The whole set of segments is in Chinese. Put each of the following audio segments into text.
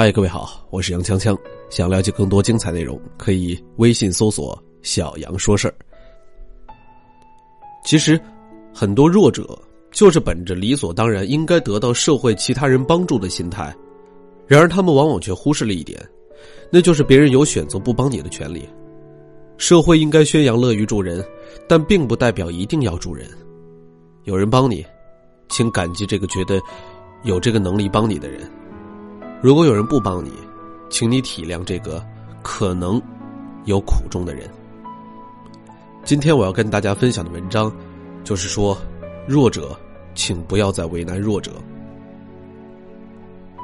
嗨，各位好，我是杨锵锵。想了解更多精彩内容，可以微信搜索“小杨说事儿”。其实，很多弱者就是本着理所当然应该得到社会其他人帮助的心态，然而他们往往却忽视了一点，那就是别人有选择不帮你的权利。社会应该宣扬乐于助人，但并不代表一定要助人。有人帮你，请感激这个觉得有这个能力帮你的人。如果有人不帮你，请你体谅这个可能有苦衷的人。今天我要跟大家分享的文章，就是说，弱者，请不要再为难弱者。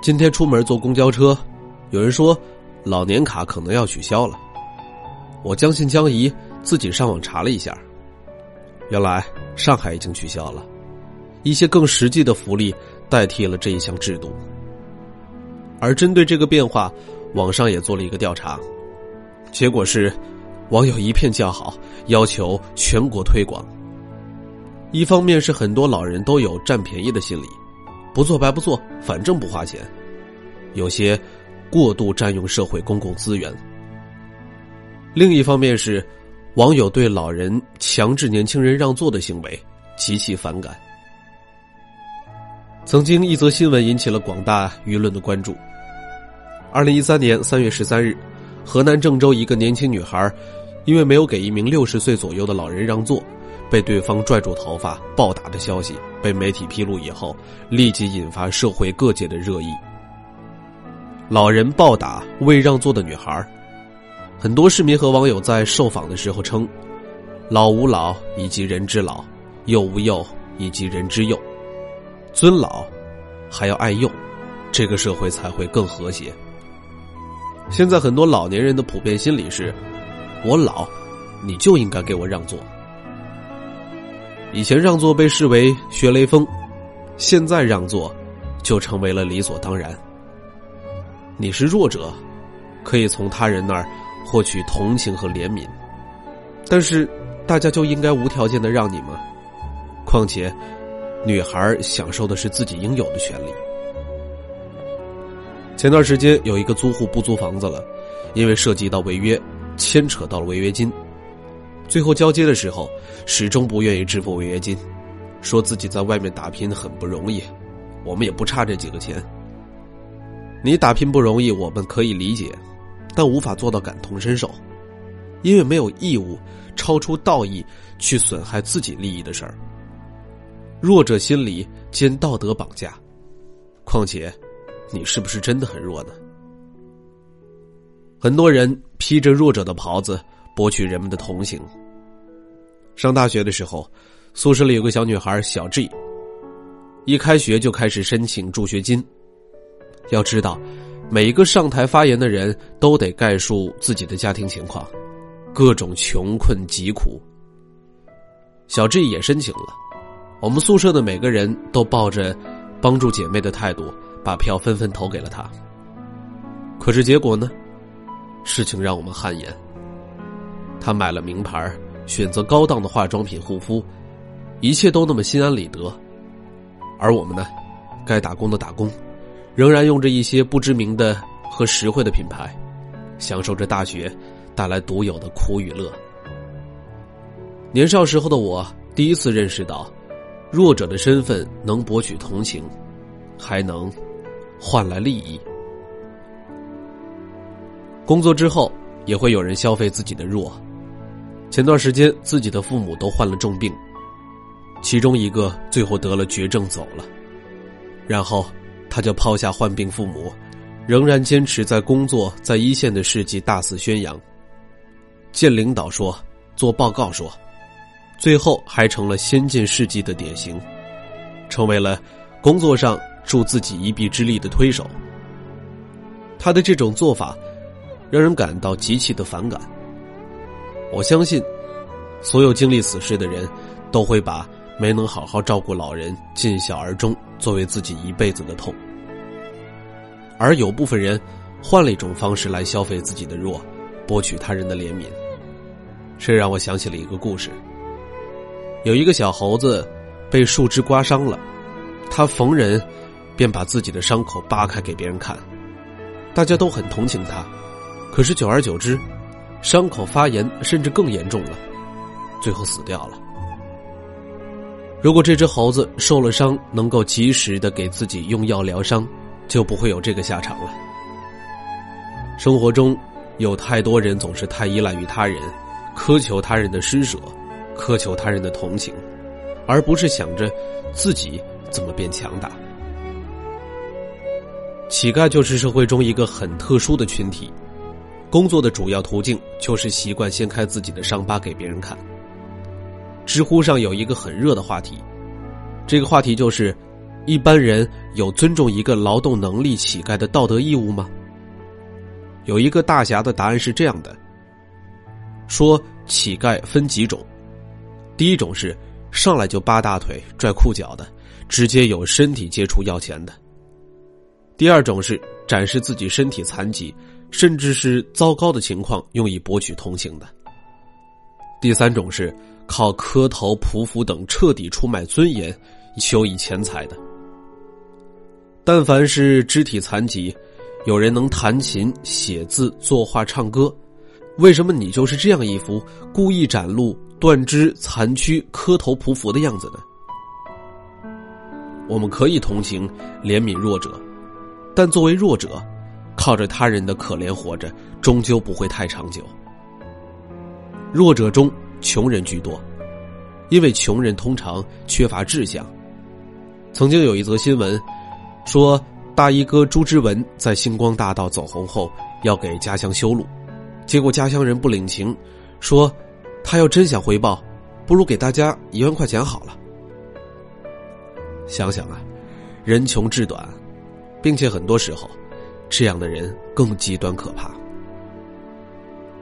今天出门坐公交车，有人说老年卡可能要取消了，我将信将疑，自己上网查了一下，原来上海已经取消了，一些更实际的福利代替了这一项制度。而针对这个变化，网上也做了一个调查，结果是，网友一片叫好，要求全国推广。一方面是很多老人都有占便宜的心理，不做白不做，反正不花钱；有些过度占用社会公共资源。另一方面是，网友对老人强制年轻人让座的行为极其反感。曾经一则新闻引起了广大舆论的关注。二零一三年三月十三日，河南郑州一个年轻女孩，因为没有给一名六十岁左右的老人让座，被对方拽住头发暴打的消息被媒体披露以后，立即引发社会各界的热议。老人暴打未让座的女孩，很多市民和网友在受访的时候称：“老吾老以及人之老，幼吾幼以及人之幼，尊老还要爱幼，这个社会才会更和谐。”现在很多老年人的普遍心理是：我老，你就应该给我让座。以前让座被视为学雷锋，现在让座就成为了理所当然。你是弱者，可以从他人那儿获取同情和怜悯，但是大家就应该无条件的让你吗？况且，女孩享受的是自己应有的权利。前段时间有一个租户不租房子了，因为涉及到违约，牵扯到了违约金，最后交接的时候始终不愿意支付违约金，说自己在外面打拼很不容易，我们也不差这几个钱。你打拼不容易，我们可以理解，但无法做到感同身受，因为没有义务超出道义去损害自己利益的事儿。弱者心理兼道德绑架，况且。你是不是真的很弱呢？很多人披着弱者的袍子，博取人们的同情。上大学的时候，宿舍里有个小女孩小 G，一开学就开始申请助学金。要知道，每一个上台发言的人都得概述自己的家庭情况，各种穷困疾苦。小 G 也申请了，我们宿舍的每个人都抱着帮助姐妹的态度。把票纷纷投给了他。可是结果呢？事情让我们汗颜。他买了名牌，选择高档的化妆品护肤，一切都那么心安理得。而我们呢，该打工的打工，仍然用着一些不知名的和实惠的品牌，享受着大学带来独有的苦与乐。年少时候的我，第一次认识到，弱者的身份能博取同情，还能。换来利益。工作之后，也会有人消费自己的弱。前段时间，自己的父母都患了重病，其中一个最后得了绝症走了，然后他就抛下患病父母，仍然坚持在工作在一线的事迹大肆宣扬，见领导说，做报告说，最后还成了先进事迹的典型，成为了工作上。助自己一臂之力的推手，他的这种做法让人感到极其的反感。我相信，所有经历此事的人都会把没能好好照顾老人、尽孝而终作为自己一辈子的痛。而有部分人换了一种方式来消费自己的弱，博取他人的怜悯。这让我想起了一个故事：有一个小猴子被树枝刮伤了，他逢人。便把自己的伤口扒开给别人看，大家都很同情他，可是久而久之，伤口发炎，甚至更严重了，最后死掉了。如果这只猴子受了伤，能够及时的给自己用药疗伤，就不会有这个下场了。生活中，有太多人总是太依赖于他人，苛求他人的施舍，苛求他人的同情，而不是想着自己怎么变强大。乞丐就是社会中一个很特殊的群体，工作的主要途径就是习惯掀开自己的伤疤给别人看。知乎上有一个很热的话题，这个话题就是：一般人有尊重一个劳动能力乞丐的道德义务吗？有一个大侠的答案是这样的：说乞丐分几种，第一种是上来就扒大腿、拽裤脚的，直接有身体接触要钱的；第二种是展示自己身体残疾，甚至是糟糕的情况，用以博取同情的；第三种是。靠磕头、匍匐等彻底出卖尊严、求以钱财的，但凡是肢体残疾，有人能弹琴、写字、作画、唱歌，为什么你就是这样一副故意展露断肢、残躯、磕头匍匐的样子呢？我们可以同情、怜悯弱者，但作为弱者，靠着他人的可怜活着，终究不会太长久。弱者中。穷人居多，因为穷人通常缺乏志向。曾经有一则新闻，说大衣哥朱之文在星光大道走红后，要给家乡修路，结果家乡人不领情，说他要真想回报，不如给大家一万块钱好了。想想啊，人穷志短，并且很多时候，这样的人更极端可怕。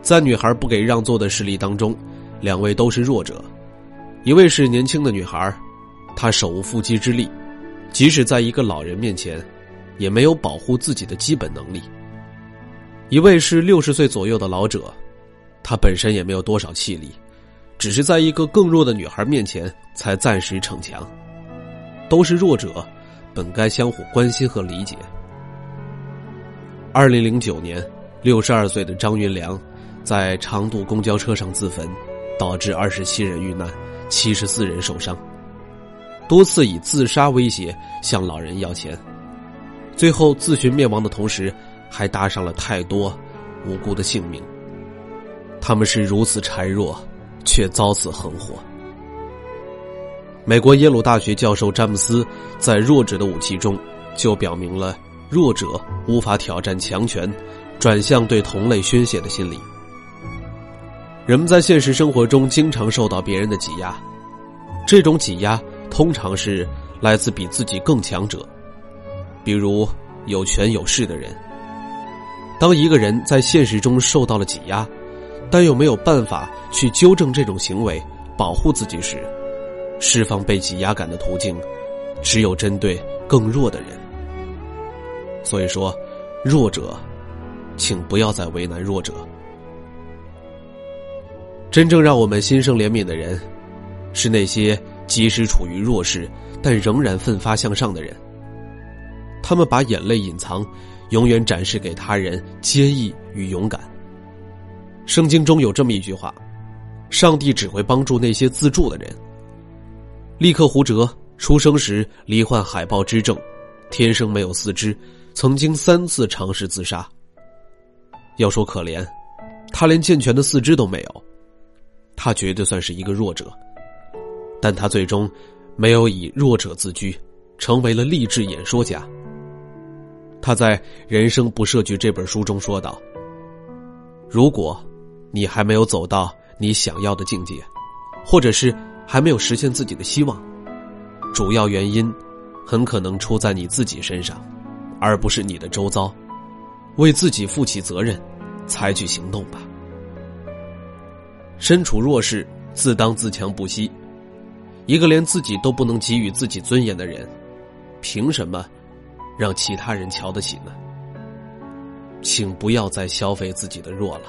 在女孩不给让座的事例当中。两位都是弱者，一位是年轻的女孩，她手无缚鸡之力，即使在一个老人面前，也没有保护自己的基本能力。一位是六十岁左右的老者，他本身也没有多少气力，只是在一个更弱的女孩面前才暂时逞强。都是弱者，本该相互关心和理解。二零零九年，六十二岁的张云良，在长途公交车上自焚。导致二十七人遇难，七十四人受伤。多次以自杀威胁向老人要钱，最后自寻灭亡的同时，还搭上了太多无辜的性命。他们是如此孱弱，却遭此横祸。美国耶鲁大学教授詹姆斯在《弱者的武器》中就表明了弱者无法挑战强权，转向对同类宣泄的心理。人们在现实生活中经常受到别人的挤压，这种挤压通常是来自比自己更强者，比如有权有势的人。当一个人在现实中受到了挤压，但又没有办法去纠正这种行为，保护自己时，释放被挤压感的途径，只有针对更弱的人。所以说，弱者，请不要再为难弱者。真正让我们心生怜悯的人，是那些即使处于弱势但仍然奋发向上的人。他们把眼泪隐藏，永远展示给他人坚毅与勇敢。圣经中有这么一句话：“上帝只会帮助那些自助的人。”利克胡哲出生时罹患海豹之症，天生没有四肢，曾经三次尝试自杀。要说可怜，他连健全的四肢都没有。他绝对算是一个弱者，但他最终没有以弱者自居，成为了励志演说家。他在《人生不设局》这本书中说道：“如果你还没有走到你想要的境界，或者是还没有实现自己的希望，主要原因很可能出在你自己身上，而不是你的周遭。为自己负起责任，采取行动吧。”身处弱势，自当自强不息。一个连自己都不能给予自己尊严的人，凭什么让其他人瞧得起呢？请不要再消费自己的弱了。